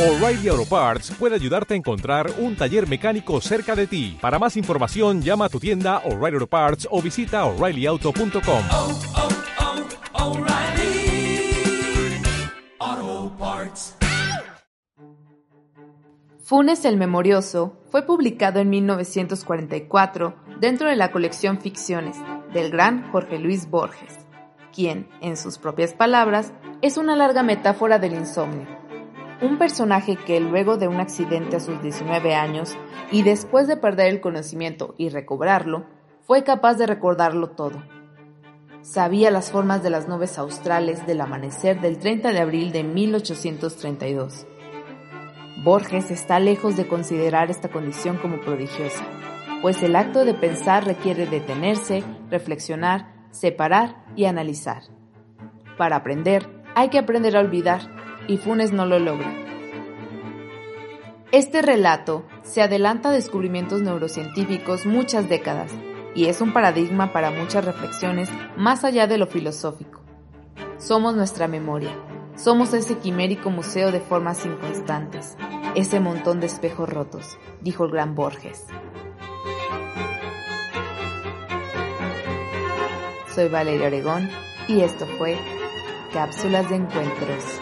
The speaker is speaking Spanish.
O'Reilly Auto Parts puede ayudarte a encontrar un taller mecánico cerca de ti. Para más información, llama a tu tienda O'Reilly Auto Parts o visita oreillyauto.com. oh, oh, Parts. Funes el Memorioso fue publicado en 1944 dentro de la colección Ficciones del gran Jorge Luis Borges, quien, en sus propias palabras, es una larga metáfora del insomnio un personaje que luego de un accidente a sus 19 años y después de perder el conocimiento y recobrarlo, fue capaz de recordarlo todo. Sabía las formas de las nubes australes del amanecer del 30 de abril de 1832. Borges está lejos de considerar esta condición como prodigiosa, pues el acto de pensar requiere detenerse, reflexionar, separar y analizar. Para aprender, hay que aprender a olvidar y Funes no lo logra. Este relato se adelanta a descubrimientos neurocientíficos muchas décadas y es un paradigma para muchas reflexiones más allá de lo filosófico. Somos nuestra memoria, somos ese quimérico museo de formas inconstantes, ese montón de espejos rotos, dijo el gran Borges. Soy Valeria Oregón y esto fue Cápsulas de Encuentros.